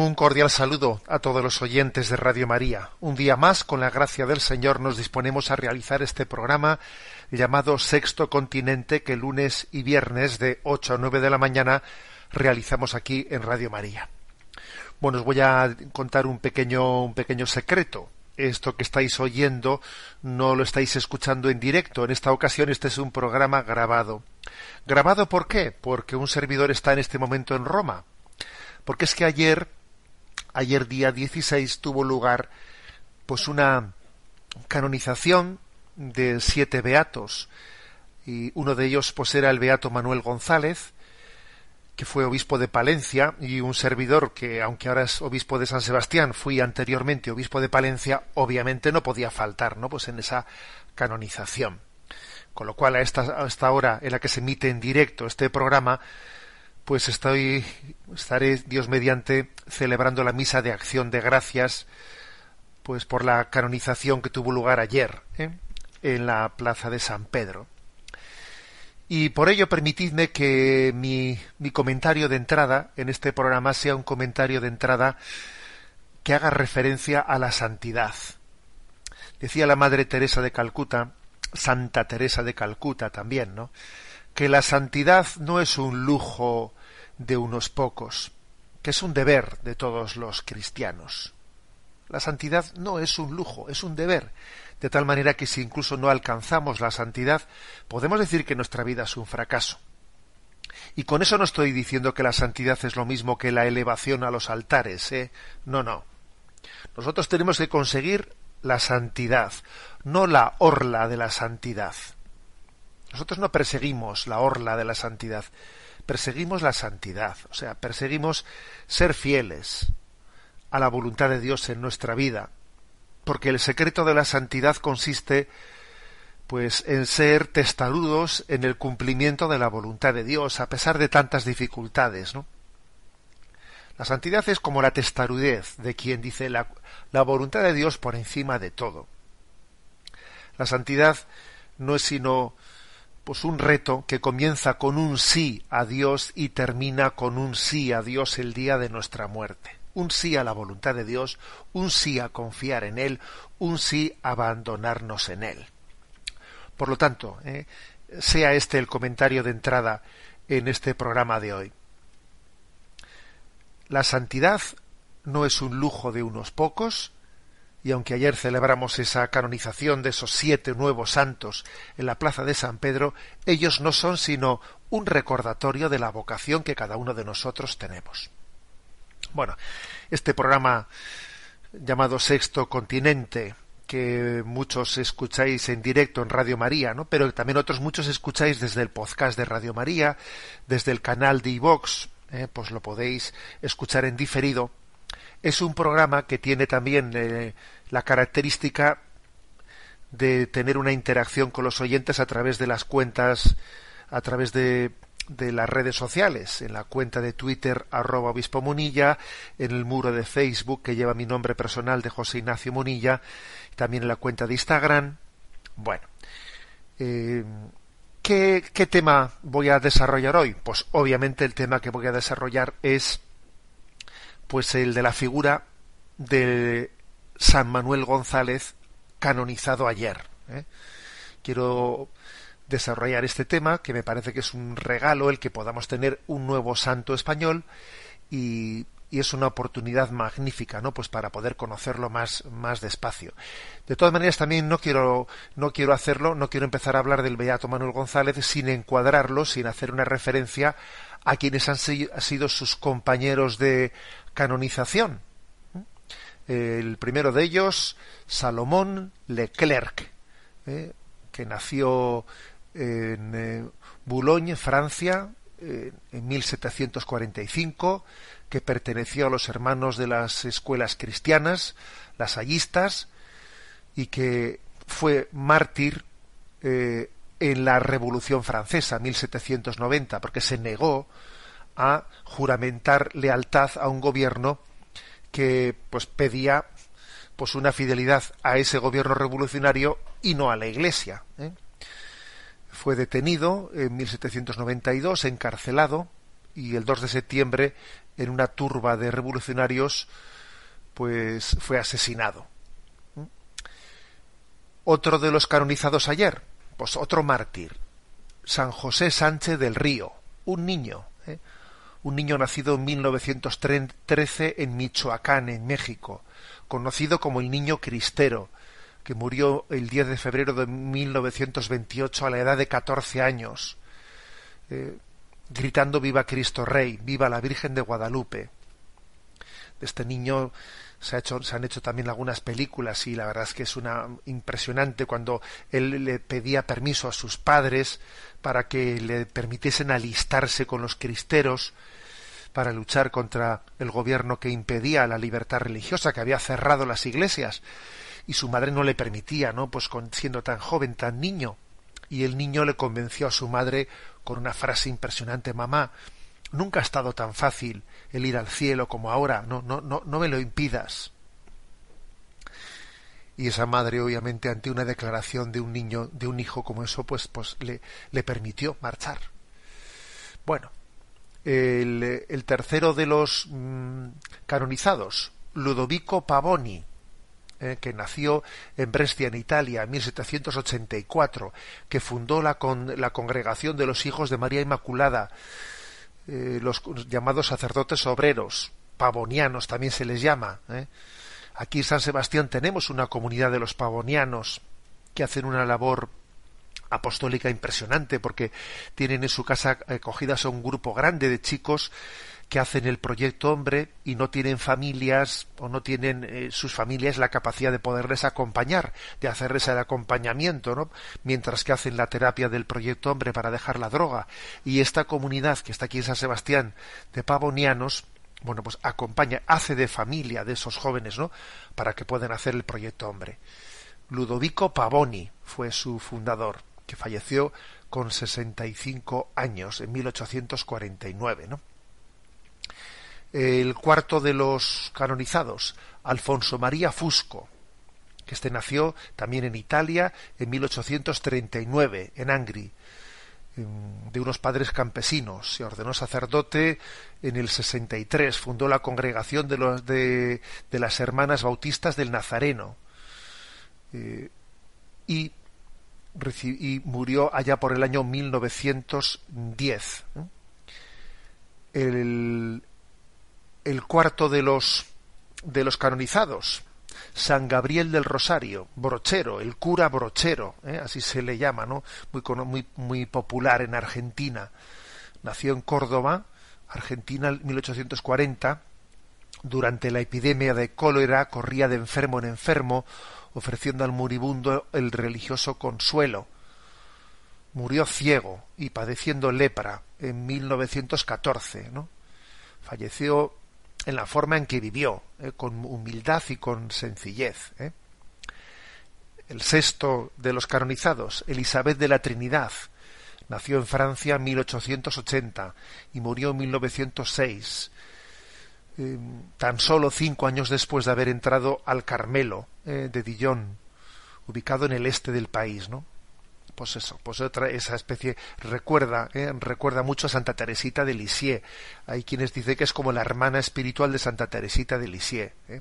Un cordial saludo a todos los oyentes de Radio María. Un día más, con la gracia del Señor, nos disponemos a realizar este programa llamado Sexto Continente que lunes y viernes de 8 a 9 de la mañana realizamos aquí en Radio María. Bueno, os voy a contar un pequeño, un pequeño secreto. Esto que estáis oyendo no lo estáis escuchando en directo. En esta ocasión este es un programa grabado. ¿Grabado por qué? Porque un servidor está en este momento en Roma. Porque es que ayer, ayer día 16, tuvo lugar pues una canonización de siete beatos. Y uno de ellos pues era el beato Manuel González, que fue obispo de Palencia, y un servidor que, aunque ahora es obispo de San Sebastián, fui anteriormente obispo de Palencia, obviamente no podía faltar, ¿no? Pues en esa canonización. Con lo cual, a esta, a esta hora en la que se emite en directo este programa, pues estoy, estaré, Dios mediante, celebrando la misa de acción de gracias, pues por la canonización que tuvo lugar ayer, ¿eh? en la plaza de San Pedro. Y por ello permitidme que mi, mi comentario de entrada en este programa sea un comentario de entrada que haga referencia a la santidad. Decía la Madre Teresa de Calcuta, Santa Teresa de Calcuta también, ¿no? Que la santidad no es un lujo de unos pocos, que es un deber de todos los cristianos. La santidad no es un lujo, es un deber, de tal manera que si incluso no alcanzamos la santidad, podemos decir que nuestra vida es un fracaso. Y con eso no estoy diciendo que la santidad es lo mismo que la elevación a los altares, ¿eh? No, no. Nosotros tenemos que conseguir la santidad, no la orla de la santidad. Nosotros no perseguimos la orla de la santidad, perseguimos la santidad, o sea, perseguimos ser fieles a la voluntad de Dios en nuestra vida, porque el secreto de la santidad consiste pues en ser testarudos en el cumplimiento de la voluntad de Dios a pesar de tantas dificultades, ¿no? La santidad es como la testarudez de quien dice la, la voluntad de Dios por encima de todo. La santidad no es sino pues un reto que comienza con un sí a Dios y termina con un sí a Dios el día de nuestra muerte. Un sí a la voluntad de Dios, un sí a confiar en Él, un sí a abandonarnos en Él. Por lo tanto, eh, sea este el comentario de entrada en este programa de hoy. La santidad no es un lujo de unos pocos, y aunque ayer celebramos esa canonización de esos siete nuevos santos en la plaza de San Pedro, ellos no son sino un recordatorio de la vocación que cada uno de nosotros tenemos. Bueno, este programa llamado Sexto Continente, que muchos escucháis en directo en Radio María, ¿no? Pero también otros muchos escucháis desde el podcast de Radio María, desde el canal de iVox, eh, pues lo podéis escuchar en diferido. Es un programa que tiene también eh, la característica de tener una interacción con los oyentes a través de las cuentas, a través de, de las redes sociales, en la cuenta de Twitter arroba obispo Munilla, en el muro de Facebook que lleva mi nombre personal de José Ignacio Munilla, también en la cuenta de Instagram. Bueno, eh, ¿qué, ¿qué tema voy a desarrollar hoy? Pues obviamente el tema que voy a desarrollar es pues el de la figura de San Manuel González canonizado ayer. ¿eh? Quiero desarrollar este tema, que me parece que es un regalo el que podamos tener un nuevo santo español y y es una oportunidad magnífica, ¿no? Pues para poder conocerlo más, más despacio. De todas maneras, también no quiero, no quiero hacerlo, no quiero empezar a hablar del Beato Manuel González sin encuadrarlo, sin hacer una referencia a quienes han sido sus compañeros de canonización. El primero de ellos, Salomón Leclerc, ¿eh? que nació en eh, Boulogne, Francia, eh, en 1745, que perteneció a los hermanos de las escuelas cristianas, las ayistas, y que fue mártir en la Revolución Francesa, 1790, porque se negó a juramentar lealtad a un gobierno que pues pedía pues una fidelidad a ese gobierno revolucionario y no a la Iglesia. ¿eh? Fue detenido en 1792, encarcelado y el 2 de septiembre en una turba de revolucionarios pues fue asesinado. Otro de los canonizados ayer, pues otro mártir, San José Sánchez del Río, un niño, ¿eh? Un niño nacido en 1913 en Michoacán, en México, conocido como el niño cristero, que murió el 10 de febrero de 1928 a la edad de 14 años. Eh, gritando viva Cristo Rey, viva la Virgen de Guadalupe. Este niño se, ha hecho, se han hecho también algunas películas y la verdad es que es una impresionante cuando él le pedía permiso a sus padres para que le permitiesen alistarse con los cristeros para luchar contra el gobierno que impedía la libertad religiosa, que había cerrado las iglesias y su madre no le permitía, ¿no? Pues con, siendo tan joven, tan niño. Y el niño le convenció a su madre con una frase impresionante, mamá, nunca ha estado tan fácil el ir al cielo como ahora, no, no, no, no me lo impidas. Y esa madre, obviamente, ante una declaración de un niño, de un hijo como eso, pues, pues le, le permitió marchar. Bueno, el, el tercero de los mm, canonizados, Ludovico Pavoni, eh, que nació en Brescia, en Italia, en 1784, que fundó la, con, la Congregación de los Hijos de María Inmaculada, eh, los llamados sacerdotes obreros, pavonianos también se les llama. ¿eh? Aquí en San Sebastián tenemos una comunidad de los pavonianos que hacen una labor apostólica impresionante porque tienen en su casa acogidas a un grupo grande de chicos que hacen el proyecto hombre y no tienen familias o no tienen eh, sus familias la capacidad de poderles acompañar, de hacerles el acompañamiento, ¿no? Mientras que hacen la terapia del proyecto hombre para dejar la droga. Y esta comunidad que está aquí en San Sebastián de pavonianos, bueno, pues acompaña, hace de familia de esos jóvenes, ¿no? Para que puedan hacer el proyecto hombre. Ludovico Pavoni fue su fundador, que falleció con 65 años en 1849, ¿no? El cuarto de los canonizados, Alfonso María Fusco, que este nació también en Italia en 1839, en Angri, de unos padres campesinos. Se ordenó sacerdote en el 63, fundó la congregación de, los, de, las hermanas bautistas del Nazareno eh, y, y, murió allá por el año 1910. El, el cuarto de los de los canonizados, San Gabriel del Rosario, brochero, el cura brochero, ¿eh? así se le llama, ¿no? Muy, muy, muy popular en Argentina. Nació en Córdoba, Argentina, en 1840. Durante la epidemia de cólera corría de enfermo en enfermo, ofreciendo al moribundo el religioso consuelo. Murió ciego y padeciendo lepra en 1914, ¿no? Falleció en la forma en que vivió, eh, con humildad y con sencillez. Eh. El sexto de los canonizados, Elizabeth de la Trinidad, nació en Francia en 1880 y murió en 1906, em, tan solo cinco años después de haber entrado al Carmelo eh, de Dijon, ubicado en el este del país, ¿no? Pues eso, pues otra, esa especie recuerda, ¿eh? recuerda mucho a Santa Teresita de Lisieux. Hay quienes dicen que es como la hermana espiritual de Santa Teresita de Lisieux. ¿eh?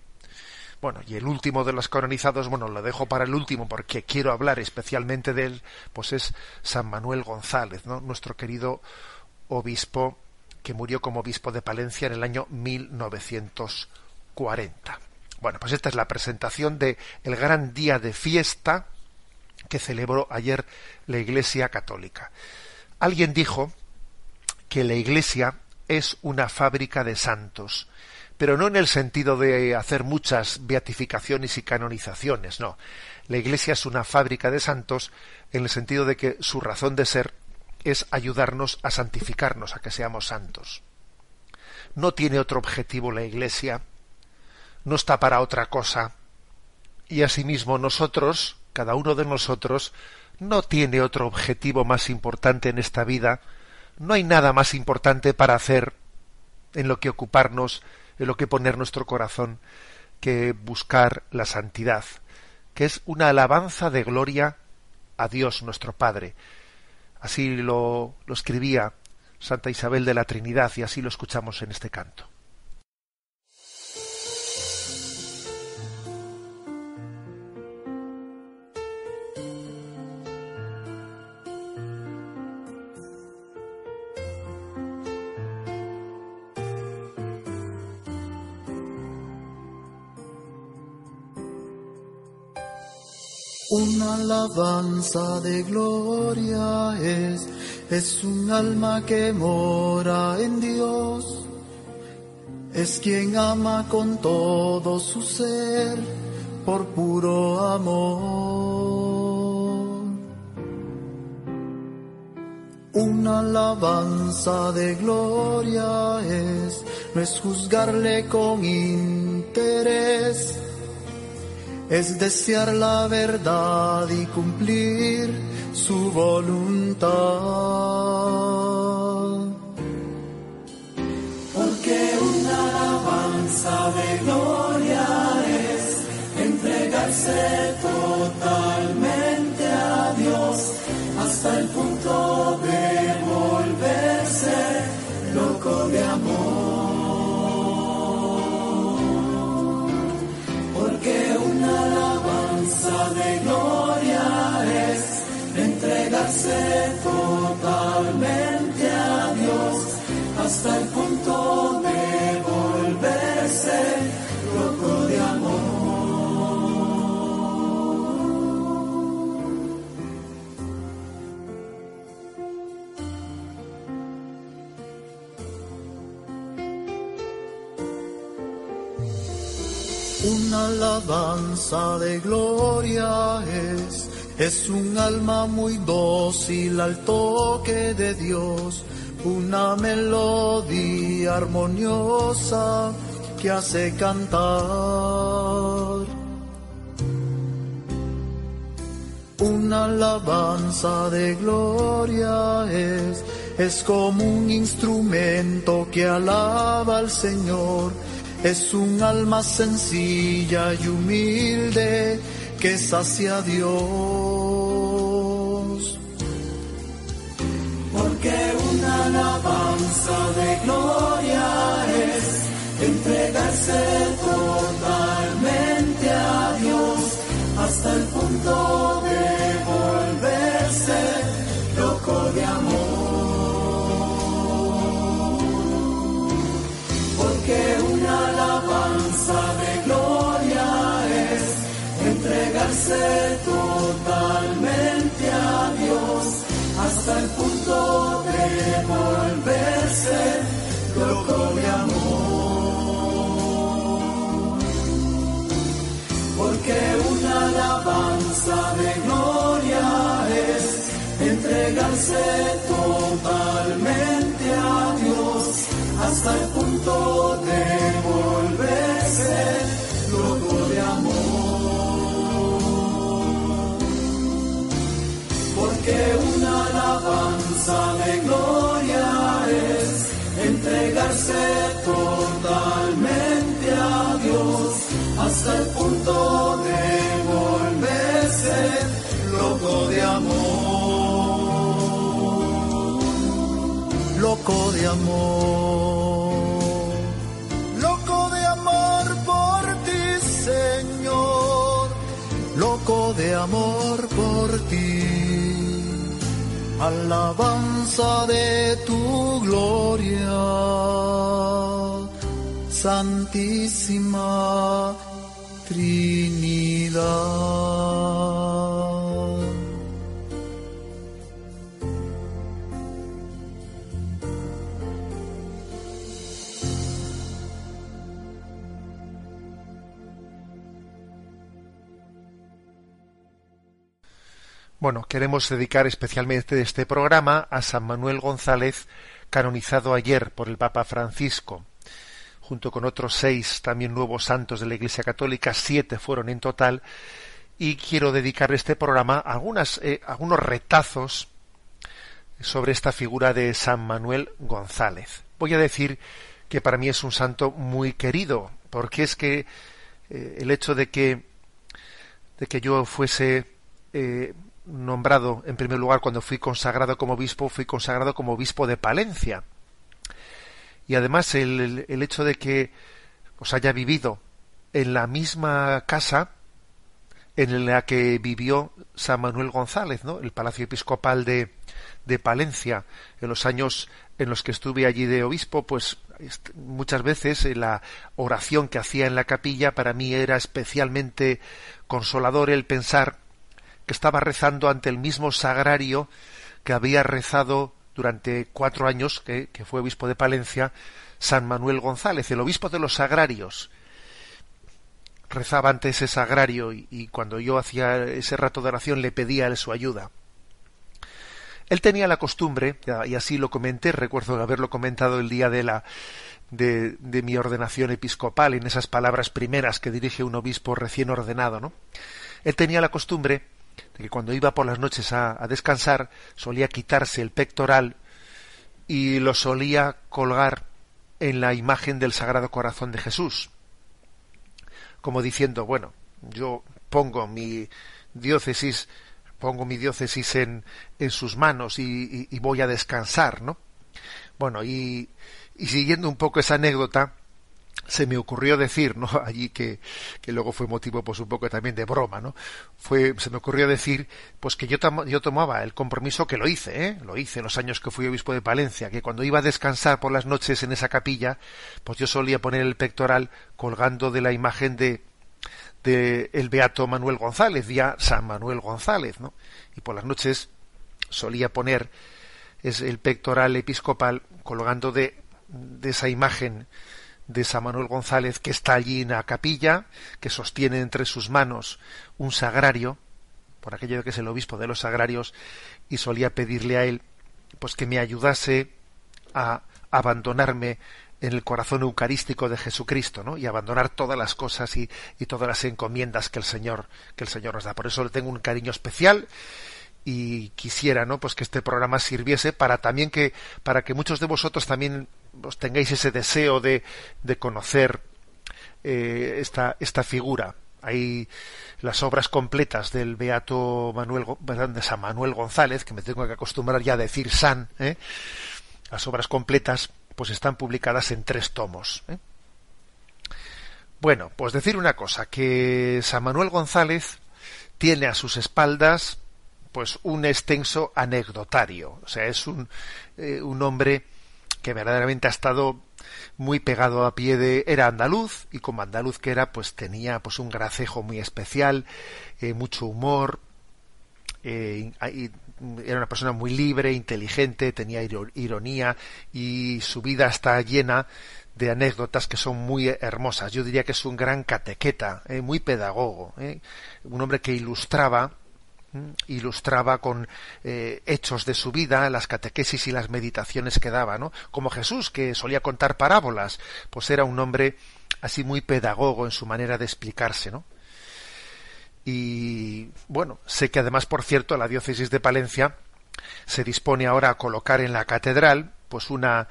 Bueno, y el último de los canonizados, bueno, lo dejo para el último porque quiero hablar especialmente de él, pues es San Manuel González. Nuestro querido obispo que murió como obispo de Palencia en el año 1940. Bueno, pues esta es la presentación de el gran día de fiesta que celebró ayer la Iglesia Católica. Alguien dijo que la Iglesia es una fábrica de santos, pero no en el sentido de hacer muchas beatificaciones y canonizaciones, no. La Iglesia es una fábrica de santos en el sentido de que su razón de ser es ayudarnos a santificarnos, a que seamos santos. No tiene otro objetivo la Iglesia, no está para otra cosa, y asimismo nosotros, cada uno de nosotros, no tiene otro objetivo más importante en esta vida, no hay nada más importante para hacer en lo que ocuparnos, en lo que poner nuestro corazón, que buscar la santidad, que es una alabanza de gloria a Dios nuestro Padre. Así lo, lo escribía Santa Isabel de la Trinidad y así lo escuchamos en este canto. Una alabanza de gloria es, es un alma que mora en Dios. Es quien ama con todo su ser por puro amor. Una alabanza de gloria es, no es juzgarle con interés es desear la verdad y cumplir su voluntad. Porque una alabanza de gloria es entregarse totalmente a Dios hasta el punto totalmente a Dios hasta el punto de volverse loco de amor. Una alabanza de gloria es, es un alma muy dócil al toque de Dios, una melodía armoniosa que hace cantar. Una alabanza de gloria es, es como un instrumento que alaba al Señor es un alma sencilla y humilde que sacia a Dios. Porque una alabanza de gloria es entregarse totalmente a Dios hasta el punto loco de amor. Porque una alabanza de gloria es entregarse totalmente a Dios hasta el punto de volverse loco de amor. Porque una alabanza de gloria entregarse totalmente a Dios hasta el punto de volverse loco de amor. Loco de amor, loco de amor por ti, Señor, loco de amor por ti. alabanza de tu gloria, Santísima Trinidad. Bueno, queremos dedicar especialmente este programa a San Manuel González, canonizado ayer por el Papa Francisco. Junto con otros seis también nuevos santos de la Iglesia Católica, siete fueron en total, y quiero dedicar este programa a eh, algunos retazos sobre esta figura de San Manuel González. Voy a decir que para mí es un santo muy querido, porque es que eh, el hecho de que, de que yo fuese eh, nombrado en primer lugar cuando fui consagrado como obispo, fui consagrado como obispo de Palencia. Y además el, el hecho de que os haya vivido en la misma casa en la que vivió San Manuel González, ¿no? el Palacio Episcopal de, de Palencia, en los años en los que estuve allí de obispo, pues muchas veces la oración que hacía en la capilla para mí era especialmente consolador el pensar que estaba rezando ante el mismo sagrario que había rezado durante cuatro años, que, fue obispo de Palencia, San Manuel González, el obispo de los sagrarios. Rezaba ante ese sagrario y, cuando yo hacía ese rato de oración le pedía a él su ayuda. Él tenía la costumbre, y así lo comenté, recuerdo haberlo comentado el día de la de, de, mi ordenación episcopal, en esas palabras primeras que dirige un obispo recién ordenado, ¿no? Él tenía la costumbre que cuando iba por las noches a, descansar solía quitarse el pectoral y lo solía colgar en la imagen del Sagrado Corazón de Jesús, como diciendo, bueno, yo pongo mi diócesis, pongo mi diócesis en, en sus manos y, voy a descansar, ¿no? Bueno, y siguiendo un poco esa anécdota, se me ocurrió decir, ¿no? Allí que, que luego fue motivo, pues un poco también de broma, ¿no? Fue, se me ocurrió decir, pues que yo, yo tomaba el compromiso que lo hice, ¿eh? Lo hice en los años que fui obispo de Palencia, que cuando iba a descansar por las noches en esa capilla, pues yo solía poner el pectoral colgando de la imagen de, de el beato Manuel González, ya San Manuel González, ¿no? Y por las noches solía poner es el pectoral episcopal colgando de, de esa imagen de San Manuel González, que está allí en la capilla, que sostiene entre sus manos un sagrario, por aquello de que es el obispo de los sagrarios, y solía pedirle a él pues que me ayudase a abandonarme en el corazón eucarístico de Jesucristo, ¿no? Y abandonar todas las cosas y, y, todas las encomiendas que el Señor, que el Señor nos da. Por eso le tengo un cariño especial y quisiera, ¿no? Pues que este programa sirviese para también que, para que muchos de vosotros también os tengáis ese deseo de, de conocer eh, esta, esta figura. Hay las obras completas del Beato Manuel, de San Manuel González, que me tengo que acostumbrar ya a decir San, ¿eh? las obras completas, pues están publicadas en tres tomos. ¿eh? Bueno, pues decir una cosa, que San Manuel González tiene a sus espaldas pues un extenso anecdotario, o sea, es un, un hombre que verdaderamente ha estado muy pegado a pie de era andaluz y como andaluz que era pues tenía pues un gracejo muy especial eh, mucho humor eh, era una persona muy libre inteligente tenía ironía y su vida está llena de anécdotas que son muy hermosas. Yo diría que es un gran catequeta eh, muy pedagogo un hombre que ilustraba ilustraba con eh, hechos de su vida las catequesis y las meditaciones que daba, ¿no? Como Jesús, que solía contar parábolas, pues era un hombre así muy pedagogo en su manera de explicarse, ¿no? Y bueno, sé que además, por cierto, la diócesis de Palencia se dispone ahora a colocar en la catedral, pues una,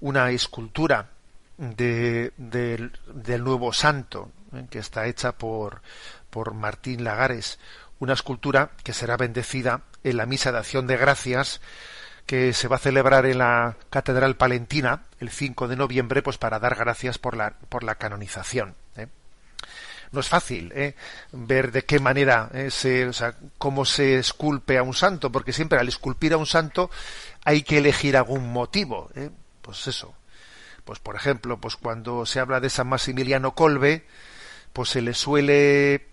una escultura de, del nuevo santo, ¿eh? que está hecha por, por Martín Lagares, una escultura que será bendecida en la misa de acción de gracias que se va a celebrar en la Catedral Palentina el 5 de noviembre, pues para dar gracias por la, por la canonización. ¿eh? no es fácil ¿eh? ver de qué manera ¿eh? se, o sea, cómo se esculpe a un santo, porque siempre al esculpir a un santo hay que elegir algún motivo. ¿eh? Pues eso. Pues por ejemplo, pues cuando se habla de San Maximiliano Colbe, pues se le suele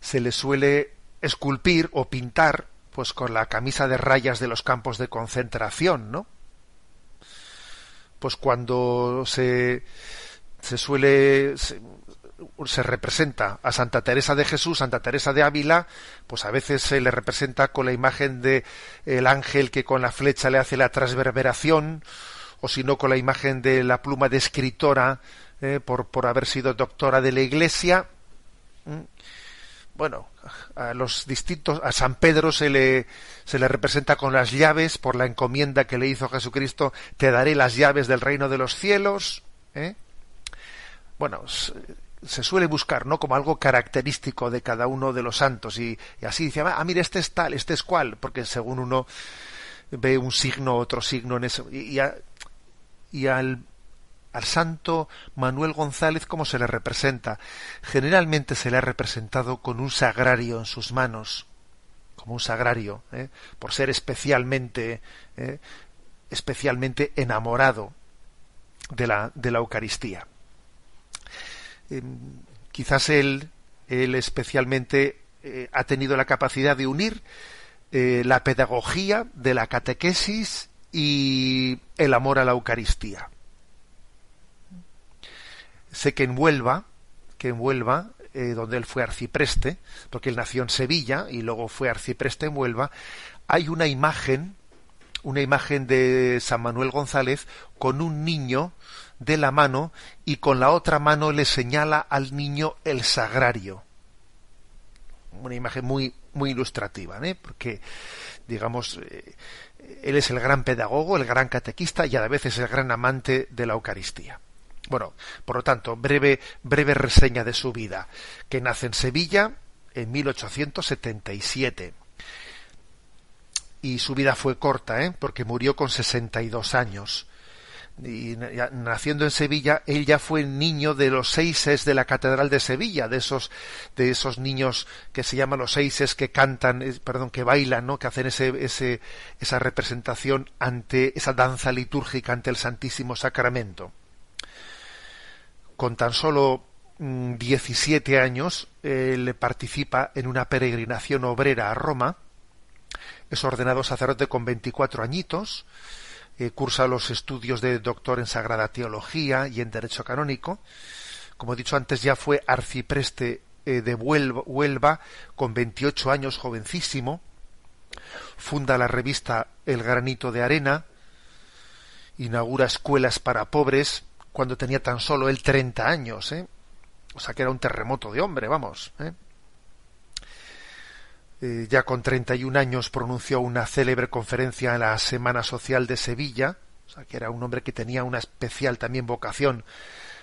se le suele esculpir o pintar pues con la camisa de rayas de los campos de concentración, ¿no? Pues cuando se se suele se, representa a Santa Teresa de Jesús, Santa Teresa de Ávila, pues a veces se le representa con la imagen de el ángel que con la flecha le hace la transverberación, o si no con la imagen de la pluma de escritora eh, por, por haber sido doctora de la Iglesia. Bueno, a los distintos, a San Pedro se le, se le representa con las llaves por la encomienda que le hizo Jesucristo, te daré las llaves del reino de los cielos. ¿eh? Bueno, se suele buscar, ¿no? Como algo característico de cada uno de los santos y, así dice, ah, mira, este es tal, este es cual, porque según uno ve un signo, otro signo en eso, y, y al, al santo Manuel González, ¿cómo se le representa? Generalmente se le ha representado con un sagrario en sus manos, como un sagrario, ¿eh? por ser especialmente, ¿eh? especialmente enamorado de la, de la Eucaristía. Em, quizás él, él especialmente eh, ha tenido la capacidad de unir la pedagogía de la catequesis y el amor a la Eucaristía. Sé que en Huelva, que en Huelva, eh, donde él fue arcipreste, porque él nació en Sevilla y luego fue arcipreste en Huelva, hay una imagen, una imagen de San Manuel González con un niño de la mano y con la otra mano le señala al niño el sagrario. Una imagen muy, muy ilustrativa, ¿eh? porque, digamos, eh, él es el gran pedagogo, el gran catequista y a la vez es el gran amante de la Eucaristía. Bueno, por lo tanto, breve, breve reseña de su vida, que nace en Sevilla en 1877. Y su vida fue corta, ¿eh? porque murió con 62 años y naciendo en Sevilla, él ya fue niño de los seises de la Catedral de Sevilla, de esos, de esos niños que se llaman los seises que cantan, perdón, que bailan, ¿no? que hacen ese, ese, esa representación ante esa danza litúrgica ante el Santísimo Sacramento. Con tan solo 17 mm, años, él participa en una peregrinación obrera a Roma, es ordenado sacerdote con 24 añitos, eh, cursa los estudios de doctor en Sagrada Teología y en Derecho Canónico. Como he dicho antes, ya fue arcipreste eh, de Huelva, con 28 años, jovencísimo. Funda la revista El Granito de Arena. Inaugura escuelas para pobres cuando tenía tan solo él 30 años. ¿eh? O sea que era un terremoto de hombre, vamos. ¿eh? Eh, ya con 31 años pronunció una célebre conferencia en la Semana Social de Sevilla, o sea, que era un hombre que tenía una especial también vocación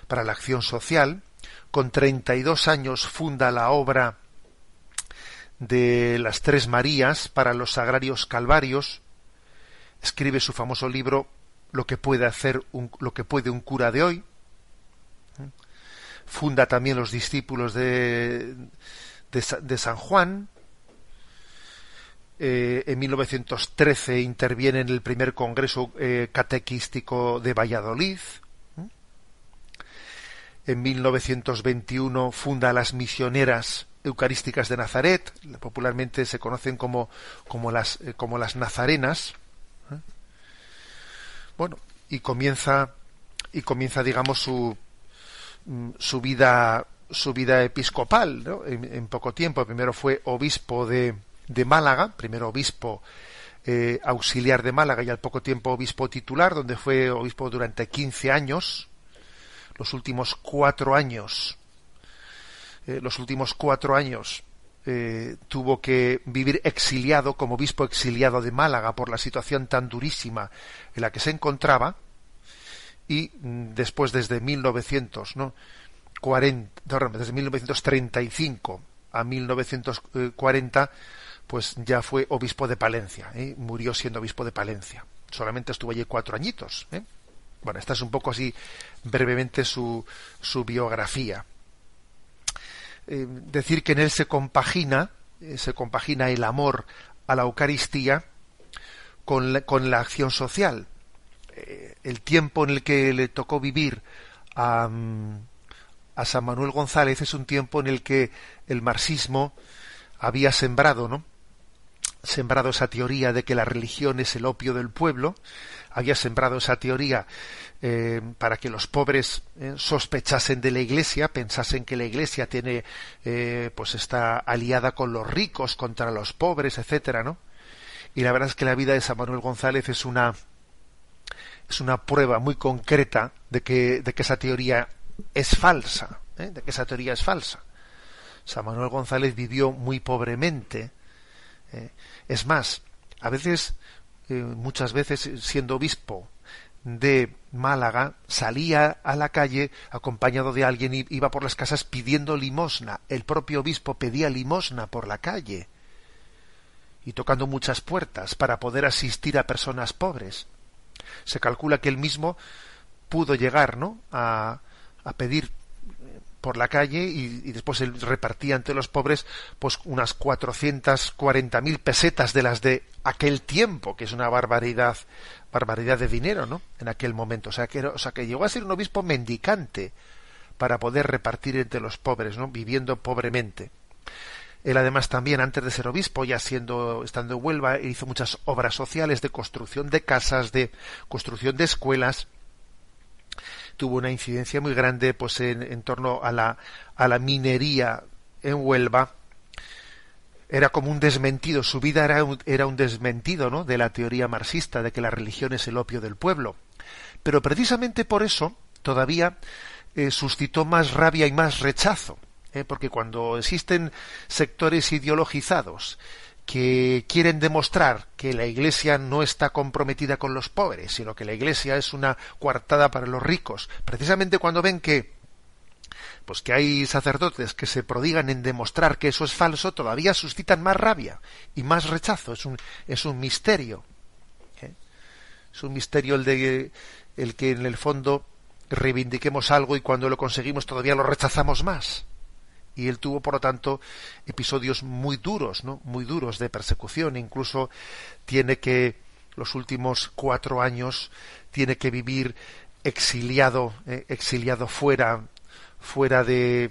para la acción social. Con 32 años funda la obra de las Tres Marías para los Sagrarios Calvarios. Escribe su famoso libro Lo que puede hacer un, lo que puede un cura de hoy. Funda también los discípulos de, de San Juan, eh, en 1913 interviene en el primer Congreso eh, Catequístico de Valladolid. En 1921 funda las Misioneras Eucarísticas de Nazaret, popularmente se conocen como, como, las, eh, como las Nazarenas. Bueno, y comienza, y comienza digamos, su, mm, su vida su vida episcopal en poco tiempo. Primero fue obispo de, de Málaga, primero obispo eh, auxiliar de Málaga y al poco tiempo obispo titular, donde fue obispo durante 15 años, los últimos cuatro años, eh, los últimos cuatro años eh, tuvo que vivir exiliado como obispo exiliado de Málaga por la situación tan durísima en la que se encontraba y mm, después desde 1900, ¿no? 40, desde 1935 a 1940 pues ya fue obispo de Palencia, ¿eh? murió siendo obispo de Palencia. Solamente estuvo allí cuatro añitos. ¿eh? Bueno, esta es un poco así brevemente su, su biografía. Eh, decir que en él se compagina, eh, se compagina el amor a la Eucaristía con la, con la acción social. Eh, el tiempo en el que le tocó vivir a, mm, a San Manuel González es un tiempo en el que el marxismo había sembrado, ¿no? sembrado esa teoría de que la religión es el opio del pueblo, había sembrado esa teoría eh, para que los pobres eh, sospechasen de la Iglesia, pensasen que la Iglesia tiene, eh, pues está aliada con los ricos contra los pobres, etcétera, ¿no? Y la verdad es que la vida de San Manuel González es una es una prueba muy concreta de que, de que esa teoría es falsa, de que esa teoría es falsa. San Manuel González vivió muy pobremente, es más, a veces, muchas veces, siendo obispo de Málaga, salía a la calle acompañado de alguien y iba por las casas pidiendo limosna. El propio obispo pedía limosna por la calle y tocando muchas puertas para poder asistir a personas pobres. Se calcula que él mismo pudo llegar, ¿no? a, a pedir por la calle y, después él repartía entre los pobres pues unas 440.000 pesetas de las de aquel tiempo, que es una barbaridad, barbaridad de dinero, ¿no? En aquel momento, o sea que, o sea que llegó a ser un obispo mendicante para poder repartir entre los pobres, ¿no? Viviendo pobremente. Él además también, antes de ser obispo, ya siendo, estando en Huelva, hizo muchas obras sociales de construcción de casas, de construcción de escuelas, tuvo una incidencia muy grande pues en, en torno a la, a la minería en Huelva era como un desmentido, su vida era un, era un desmentido ¿no? de la teoría marxista de que la religión es el opio del pueblo. Pero precisamente por eso todavía eh, suscitó más rabia y más rechazo, ¿eh? porque cuando existen sectores ideologizados que quieren demostrar que la Iglesia no está comprometida con los pobres, sino que la Iglesia es una coartada para los ricos, precisamente cuando ven que pues que hay sacerdotes que se prodigan en demostrar que eso es falso, todavía suscitan más rabia y más rechazo. Es un, es un misterio. ¿eh? Es un misterio el de el que en el fondo reivindiquemos algo y cuando lo conseguimos todavía lo rechazamos más y él tuvo por lo tanto episodios muy duros, ¿no? Muy duros de persecución, incluso tiene que los últimos cuatro años tiene que vivir exiliado, eh, exiliado fuera, fuera de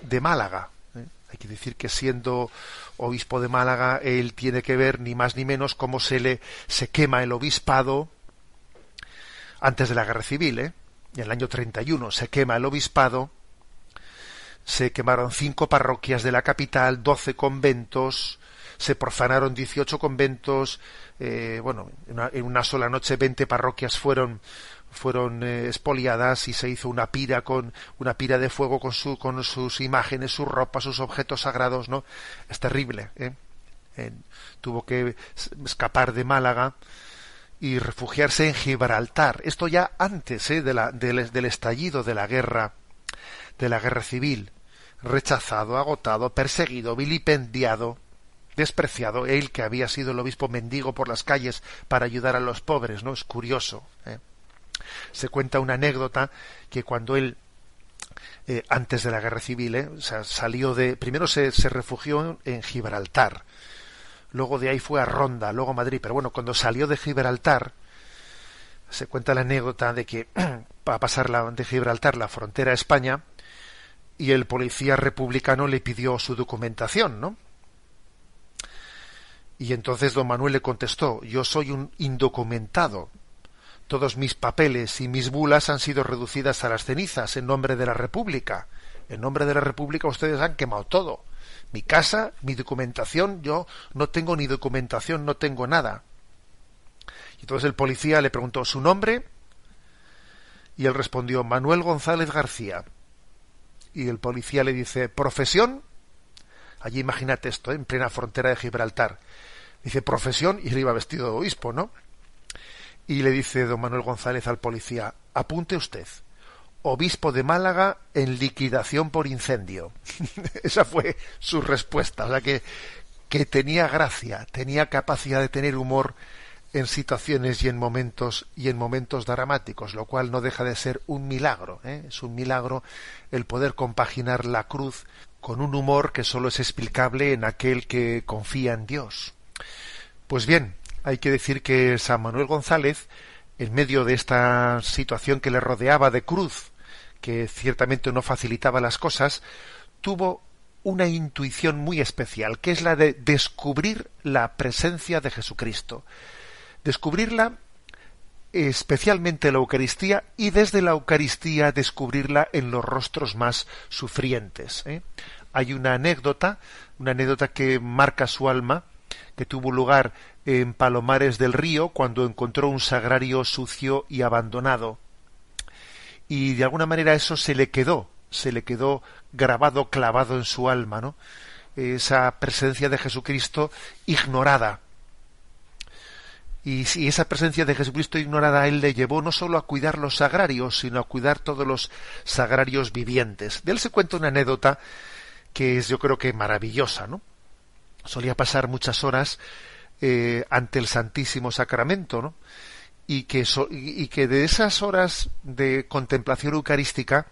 de Málaga. ¿eh? Hay que decir que siendo obispo de Málaga, él tiene que ver ni más ni menos cómo se le se quema el obispado antes de la guerra civil, ¿eh? En el año 31 se quema el obispado se quemaron cinco parroquias de la capital, doce conventos, se profanaron dieciocho conventos, eh, bueno, en una, sola noche veinte parroquias fueron fueron eh, expoliadas y se hizo una pira con una pira de fuego con su con sus imágenes, sus ropas, sus objetos sagrados, ¿no? Es terrible, ¿eh? tuvo que escapar de Málaga y refugiarse en Gibraltar. Esto ya antes ¿eh? de la, del estallido de la guerra de la guerra civil, rechazado, agotado, perseguido, vilipendiado, despreciado, él que había sido el obispo mendigo por las calles para ayudar a los pobres, ¿no? Es curioso. ¿eh? Se cuenta una anécdota que cuando él eh, antes de la guerra civil, ¿eh? salió de, primero se, se refugió en Gibraltar, luego de ahí fue a Ronda, luego a Madrid, pero bueno, cuando salió de Gibraltar, se cuenta la anécdota de que para pasar la, de Gibraltar la frontera a España, y el policía republicano le pidió su documentación, ¿no? Y entonces don Manuel le contestó, yo soy un indocumentado. Todos mis papeles y mis bulas han sido reducidas a las cenizas en nombre de la República. En nombre de la República ustedes han quemado todo. Mi casa, mi documentación, yo no tengo ni documentación, no tengo nada. Y entonces el policía le preguntó su nombre y él respondió Manuel González García y el policía le dice, ¿profesión? Allí imagínate esto, ¿eh? en plena frontera de Gibraltar. Dice, profesión, y él iba vestido de obispo, ¿no? Y le dice don Manuel González al policía, apunte usted, obispo de Málaga en liquidación por incendio. Esa fue su respuesta, o sea que, que tenía gracia, tenía capacidad de tener humor en situaciones y en momentos y en momentos dramáticos, lo cual no deja de ser un milagro. ¿eh? Es un milagro el poder compaginar la cruz con un humor que solo es explicable en aquel que confía en Dios. Pues bien, hay que decir que San Manuel González, en medio de esta situación que le rodeaba de cruz, que ciertamente no facilitaba las cosas, tuvo una intuición muy especial, que es la de descubrir la presencia de Jesucristo. Descubrirla especialmente la Eucaristía y desde la Eucaristía descubrirla en los rostros más sufrientes. ¿eh? Hay una anécdota, una anécdota que marca su alma, que tuvo lugar en Palomares del Río cuando encontró un sagrario sucio y abandonado. Y de alguna manera eso se le quedó, se le quedó grabado, clavado en su alma, ¿no? Esa presencia de Jesucristo ignorada. Y si esa presencia de Jesucristo ignorada él le llevó no solo a cuidar los sagrarios, sino a cuidar todos los sagrarios vivientes. De él se cuenta una anécdota que es yo creo que maravillosa, ¿no? Solía pasar muchas horas eh, ante el Santísimo Sacramento, ¿no? Y que, y que de esas horas de contemplación eucarística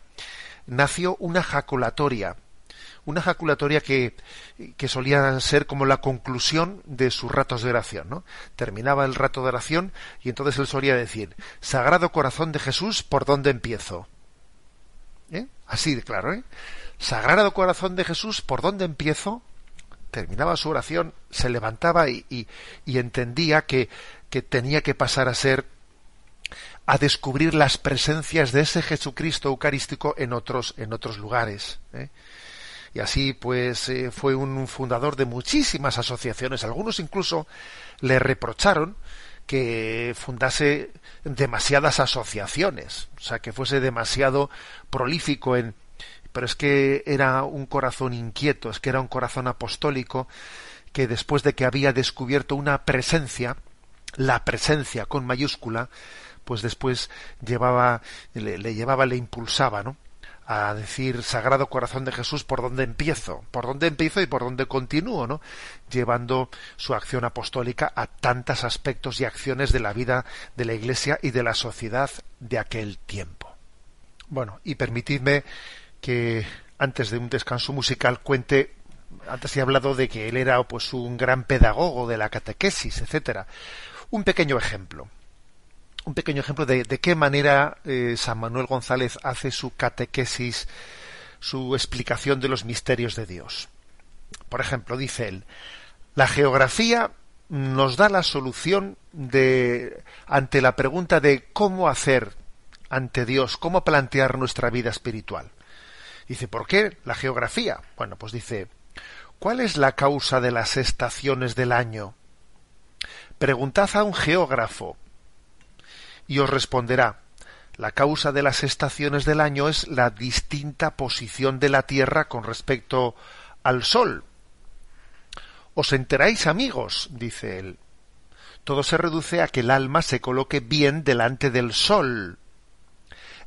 nació una jaculatoria, una jaculatoria que, que, solía ser como la conclusión de sus ratos de oración, ¿no? Terminaba el rato de oración y entonces él solía decir, Sagrado Corazón de Jesús, ¿por dónde empiezo? ¿Eh? Así de claro, ¿eh? Sagrado Corazón de Jesús, ¿por dónde empiezo? Terminaba su oración, se levantaba y, y, entendía que, que tenía que pasar a ser a descubrir las presencias de ese Jesucristo eucarístico en otros, en otros lugares. ¿eh? Y así, pues, eh, fue un fundador de muchísimas asociaciones. Algunos incluso le reprocharon que fundase demasiadas asociaciones, o sea, que fuese demasiado prolífico en... Pero es que era un corazón inquieto, es que era un corazón apostólico que después de que había descubierto una presencia, la presencia con mayúscula, pues después llevaba, le, llevaba, le impulsaba, ¿no? A decir Sagrado Corazón de Jesús, ¿por dónde empiezo? ¿Por dónde empiezo y por dónde continúo? ¿no? Llevando su acción apostólica a tantos aspectos y acciones de la vida de la Iglesia y de la sociedad de aquel tiempo. Bueno, y permitidme que antes de un descanso musical cuente antes he hablado de que él era pues un gran pedagogo de la catequesis, etcétera. Un pequeño ejemplo un pequeño ejemplo de, qué manera eh, San Manuel González hace su catequesis, su explicación de los misterios de Dios. Por ejemplo, dice él, la geografía nos da la solución de ante la pregunta de cómo hacer ante Dios, cómo plantear nuestra vida espiritual. Dice, ¿por qué la geografía? Bueno, pues dice, ¿cuál es la causa de las estaciones del año? Preguntad a un geógrafo y os responderá la causa de las estaciones del año es la distinta posición de la Tierra con respecto al Sol. Os enteráis, amigos, dice él. Todo se reduce a que el alma se coloque bien delante del Sol.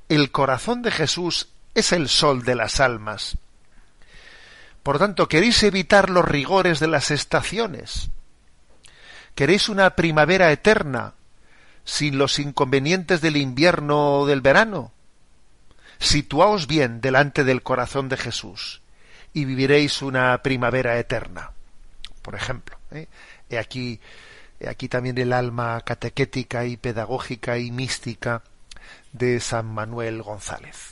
El corazón de Jesús es el Sol de las almas. Por tanto, queréis evitar los rigores de las estaciones. Queréis una primavera eterna, sin los inconvenientes del invierno o del verano? Situaos bien delante del corazón de Jesús y viviréis una primavera eterna. Por ejemplo, ¿eh? he aquí, he aquí también el alma catequética y pedagógica y mística de San Manuel González.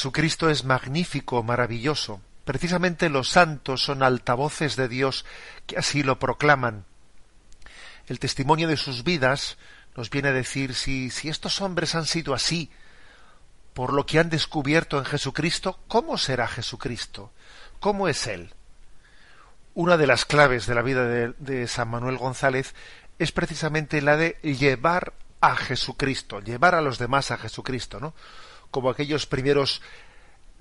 Jesucristo es magnífico, maravilloso. Precisamente los santos son altavoces de Dios que así lo proclaman. El testimonio de sus vidas nos viene a decir si, si estos hombres han sido así por lo que han descubierto en Jesucristo, ¿cómo será Jesucristo? ¿Cómo es Él? Una de las claves de la vida de, de San Manuel González es precisamente la de llevar a Jesucristo, llevar a los demás a Jesucristo, ¿no? Como aquellos primeros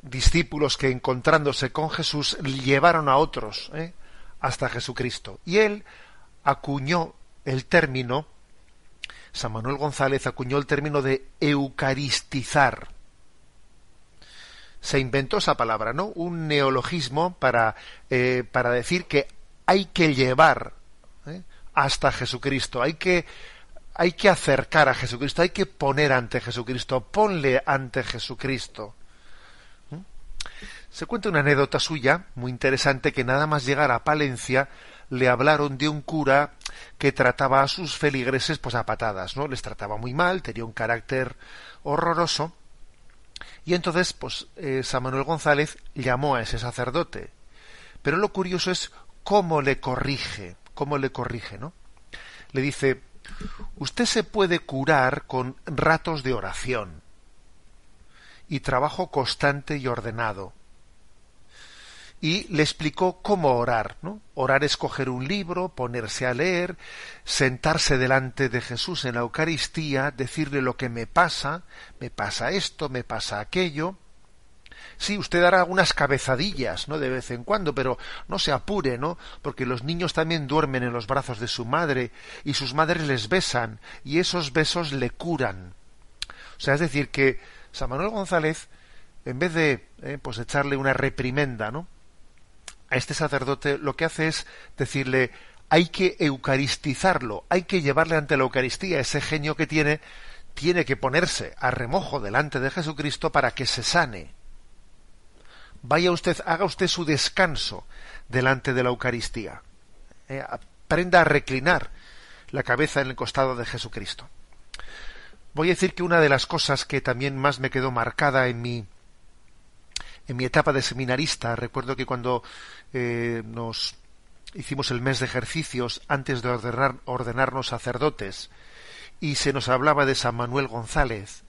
discípulos que encontrándose con Jesús llevaron a otros ¿eh? hasta Jesucristo. Y él acuñó el término, San Manuel González acuñó el término de eucaristizar. Se inventó esa palabra, ¿no? Un neologismo para, eh, para decir que hay que llevar ¿eh? hasta Jesucristo, hay que hay que acercar a Jesucristo, hay que poner ante Jesucristo, ponle ante Jesucristo. ¿Mm? Se cuenta una anécdota suya, muy interesante, que nada más llegar a Palencia le hablaron de un cura que trataba a sus feligreses pues a patadas, ¿no? Les trataba muy mal, tenía un carácter horroroso. Y entonces, pues, eh, San Manuel González llamó a ese sacerdote. Pero lo curioso es cómo le corrige, cómo le corrige, ¿no? Le dice, Usted se puede curar con ratos de oración y trabajo constante y ordenado. Y le explicó cómo orar, ¿no? Orar es coger un libro, ponerse a leer, sentarse delante de Jesús en la Eucaristía, decirle lo que me pasa, me pasa esto, me pasa aquello, Sí, usted dará unas cabezadillas, ¿no? De vez en cuando, pero no se apure, ¿no? Porque los niños también duermen en los brazos de su madre y sus madres les besan y esos besos le curan. O sea, es decir, que San Manuel González, en vez de eh, pues echarle una reprimenda, ¿no? A este sacerdote lo que hace es decirle hay que eucaristizarlo, hay que llevarle ante la Eucaristía ese genio que tiene, tiene que ponerse a remojo delante de Jesucristo para que se sane vaya usted, haga usted su descanso delante de la Eucaristía. Eh, aprenda a reclinar la cabeza en el costado de Jesucristo. Voy a decir que una de las cosas que también más me quedó marcada en mi en mi etapa de seminarista, recuerdo que cuando eh, nos hicimos el mes de ejercicios antes de ordenar, ordenarnos sacerdotes y se nos hablaba de San Manuel González,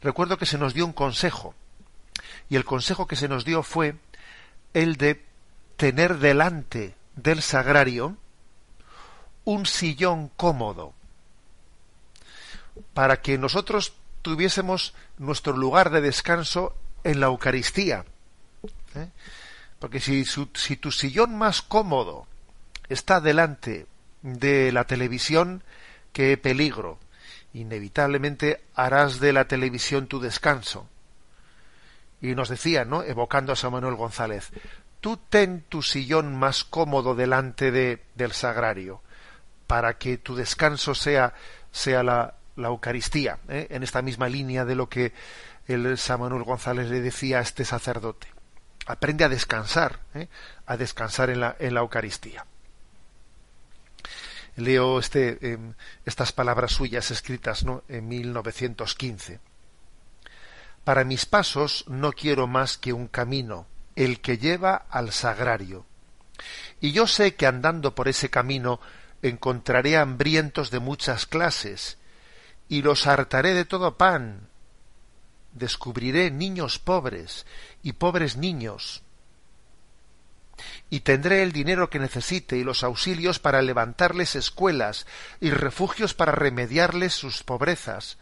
recuerdo que se nos dio un consejo y el consejo que se nos dio fue el de tener delante del sagrario un sillón cómodo para que nosotros tuviésemos nuestro lugar de descanso en la Eucaristía. ¿eh? Porque si, si tu sillón más cómodo está delante de la televisión, qué peligro. Inevitablemente harás de la televisión tu descanso. Y nos decía, ¿no? evocando a San Manuel González, tú ten tu sillón más cómodo delante de, del sagrario, para que tu descanso sea, sea la, la Eucaristía, ¿eh? en esta misma línea de lo que el San Manuel González le decía a este sacerdote. Aprende a descansar, ¿eh? a descansar en la, en la Eucaristía. Leo este, em, estas palabras suyas escritas ¿no? en 1915. Para mis pasos no quiero más que un camino, el que lleva al sagrario. Y yo sé que andando por ese camino encontraré hambrientos de muchas clases, y los hartaré de todo pan. Descubriré niños pobres y pobres niños, y tendré el dinero que necesite y los auxilios para levantarles escuelas y refugios para remediarles sus pobrezas.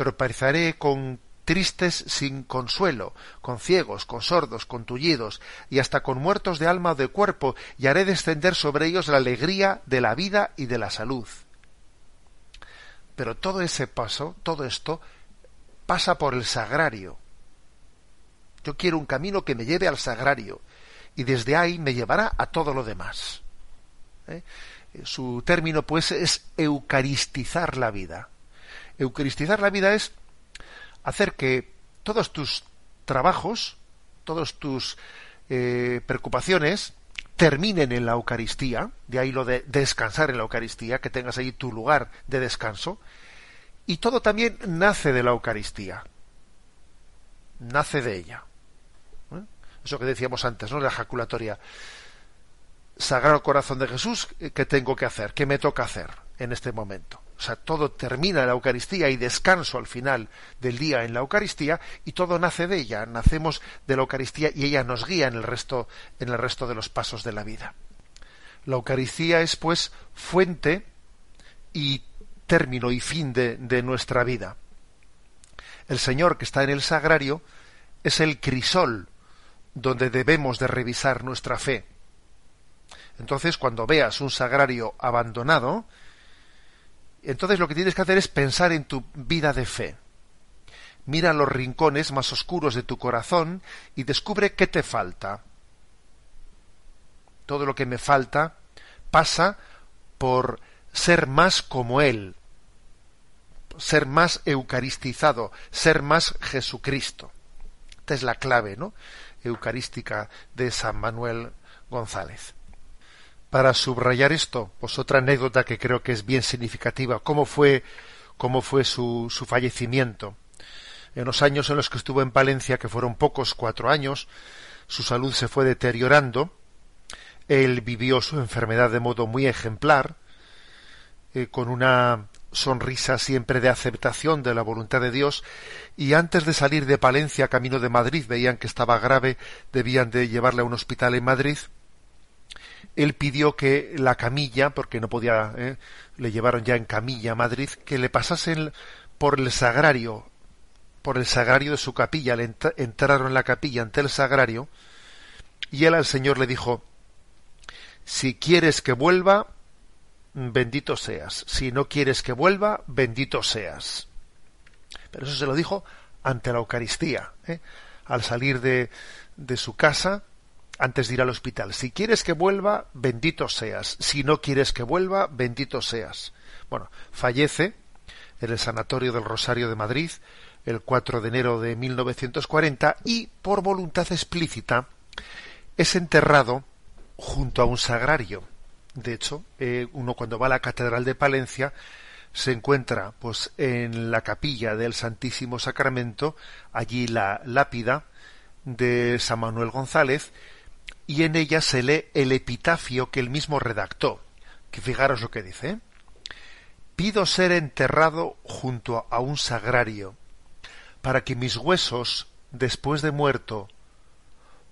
Tropezaré con tristes sin consuelo, con ciegos, con sordos, con tullidos, y hasta con muertos de alma o de cuerpo, y haré descender sobre ellos la alegría de la vida y de la salud. Pero todo ese paso, todo esto, pasa por el sagrario. Yo quiero un camino que me lleve al sagrario, y desde ahí me llevará a todo lo demás. ¿Eh? Su término, pues, es eucaristizar la vida. Eucaristizar la vida es hacer que todos tus trabajos, todas tus eh, preocupaciones, terminen en la Eucaristía, de ahí lo de descansar en la Eucaristía, que tengas ahí tu lugar de descanso, y todo también nace de la Eucaristía, nace de ella. ¿Eh? Eso que decíamos antes, ¿no? La ejaculatoria. Sagrado Corazón de Jesús, ¿qué tengo que hacer? ¿Qué me toca hacer en este momento? O sea, todo termina en la Eucaristía y descanso al final del día en la Eucaristía y todo nace de ella. Nacemos de la Eucaristía y ella nos guía en el resto, en el resto de los pasos de la vida. La Eucaristía es pues fuente y término y fin de, de nuestra vida. El Señor que está en el sagrario es el crisol donde debemos de revisar nuestra fe. Entonces, cuando veas un sagrario abandonado, entonces lo que tienes que hacer es pensar en tu vida de fe. Mira los rincones más oscuros de tu corazón y descubre qué te falta. Todo lo que me falta pasa por ser más como Él, ser más eucaristizado, ser más Jesucristo. Esta es la clave, ¿no? Eucarística de San Manuel González. Para subrayar esto, pues otra anécdota que creo que es bien significativa, cómo fue, cómo fue su, su fallecimiento. En los años en los que estuvo en Palencia, que fueron pocos, cuatro años, su salud se fue deteriorando, él vivió su enfermedad de modo muy ejemplar, eh, con una sonrisa siempre de aceptación de la voluntad de Dios, y antes de salir de Palencia camino de Madrid veían que estaba grave, debían de llevarle a un hospital en Madrid, él pidió que la camilla, porque no podía, ¿eh? le llevaron ya en camilla a Madrid, que le pasasen por el sagrario, por el sagrario de su capilla, le entraron en la capilla ante el sagrario, y él al Señor le dijo, si quieres que vuelva, bendito seas, si no quieres que vuelva, bendito seas. Pero eso se lo dijo ante la Eucaristía, ¿eh? al salir de, de su casa, antes de ir al hospital. Si quieres que vuelva, bendito seas. Si no quieres que vuelva, bendito seas. Bueno, fallece en el Sanatorio del Rosario de Madrid el 4 de enero de 1940 y, por voluntad explícita, es enterrado junto a un sagrario. De hecho, eh, uno cuando va a la Catedral de Palencia se encuentra pues en la capilla del Santísimo Sacramento allí la lápida de San Manuel González y en ella se lee el epitafio que él mismo redactó. Que fijaros lo que dice. ¿eh? Pido ser enterrado junto a un sagrario, para que mis huesos, después de muerto,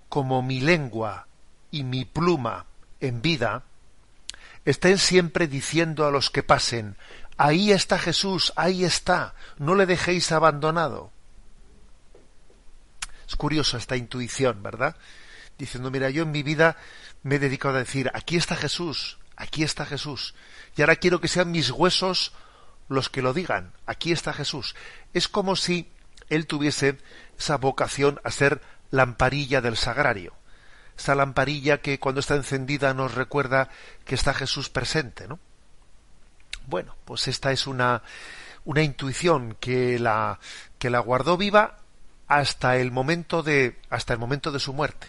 como mi lengua y mi pluma en vida, estén siempre diciendo a los que pasen, ahí está Jesús, ahí está, no le dejéis abandonado. Es curioso esta intuición, ¿verdad? Diciendo, mira, yo en mi vida me he dedicado a decir, aquí está Jesús, aquí está Jesús, y ahora quiero que sean mis huesos los que lo digan, aquí está Jesús. Es como si él tuviese esa vocación a ser lamparilla del sagrario. Esa lamparilla que cuando está encendida nos recuerda que está Jesús presente, ¿no? Bueno, pues esta es una, una intuición que la, que la guardó viva hasta el momento de, hasta el momento de su muerte.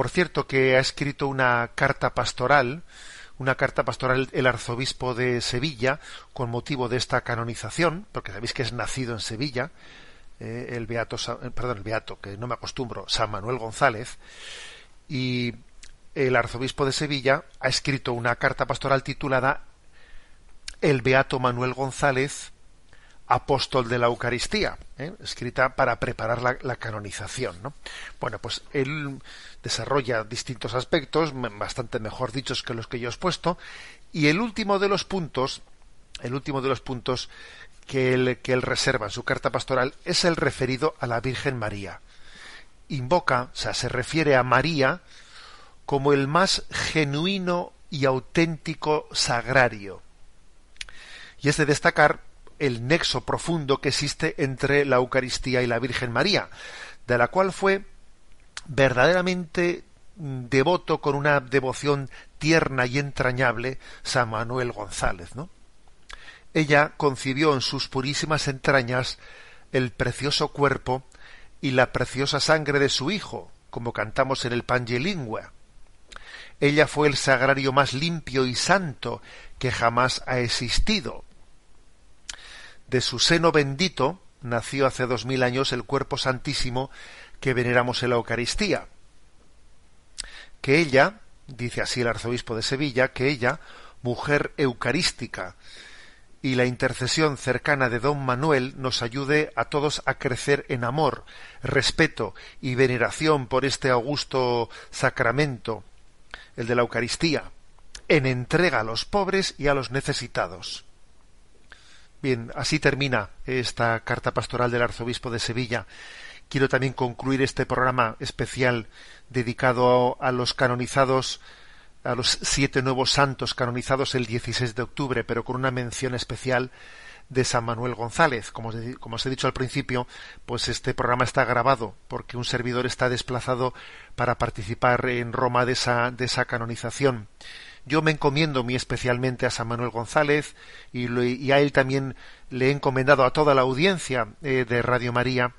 Por cierto que ha escrito una carta pastoral, una carta pastoral el arzobispo de Sevilla con motivo de esta canonización, porque sabéis que es nacido en Sevilla, eh, el beato, eh, perdón, el beato, que no me acostumbro, San Manuel González, y el arzobispo de Sevilla ha escrito una carta pastoral titulada El beato Manuel González, apóstol de la Eucaristía, ¿eh? escrita para preparar la, canonización. ¿no? Bueno, pues él desarrolla distintos aspectos, bastante mejor dichos que los que yo he expuesto, y el último de los puntos, el último de los puntos que él, que él reserva en su carta pastoral es el referido a la Virgen María. Invoca, o sea, se refiere a María como el más genuino y auténtico sagrario. Y es de destacar el nexo profundo que existe entre la Eucaristía y la Virgen María, de la cual fue verdaderamente devoto con una devoción tierna y entrañable San Manuel González, ¿no? ella concibió en sus purísimas entrañas el precioso cuerpo y la preciosa sangre de su Hijo, como cantamos en el Pangelingua. Ella fue el sagrario más limpio y santo que jamás ha existido. De su seno bendito nació hace dos mil años el cuerpo santísimo que veneramos en la Eucaristía. Que ella, dice así el arzobispo de Sevilla, que ella, mujer eucarística, y la intercesión cercana de don Manuel nos ayude a todos a crecer en amor, respeto y veneración por este augusto sacramento, el de la Eucaristía, en entrega a los pobres y a los necesitados. Bien, así termina esta carta pastoral del arzobispo de Sevilla. Quiero también concluir este programa especial dedicado a los canonizados a los siete nuevos santos canonizados el 16 de octubre, pero con una mención especial de San Manuel González. Como, os he dicho al principio, pues este programa está grabado porque un servidor está desplazado para participar en Roma de de esa canonización. Yo me encomiendo muy especialmente a San Manuel González y, a él también le he encomendado a toda la audiencia eh, de Radio María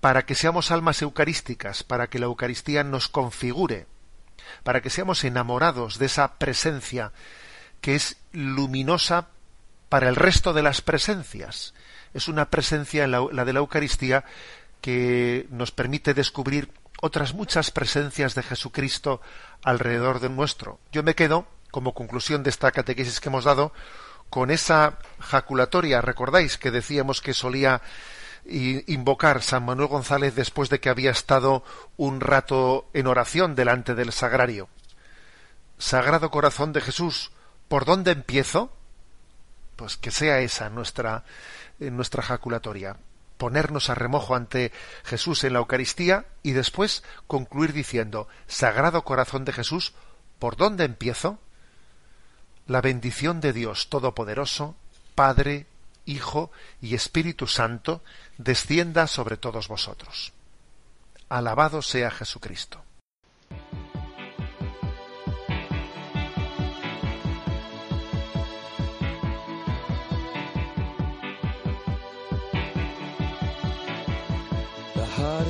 para que seamos almas eucarísticas, para que la Eucaristía nos configure para que seamos enamorados de esa presencia que es luminosa para el resto de las presencias. Es una presencia, la, la de la Eucaristía, que nos permite descubrir otras muchas presencias de Jesucristo alrededor de nuestro. Yo me quedo, como conclusión de esta catequesis que hemos dado, con esa jaculatoria, recordáis que decíamos que solía invocar San Manuel González después de que había estado un rato en oración delante del sagrario. Sagrado corazón de Jesús, ¿por dónde empiezo? Pues que sea esa nuestra, eh, nuestra jaculatoria. Ponernos a remojo ante Jesús en la Eucaristía y después concluir diciendo, Sagrado corazón de Jesús, ¿por dónde empiezo? La bendición de Dios Todopoderoso, Padre, Hijo y Espíritu Santo, descienda sobre todos vosotros. Alabado sea Jesucristo.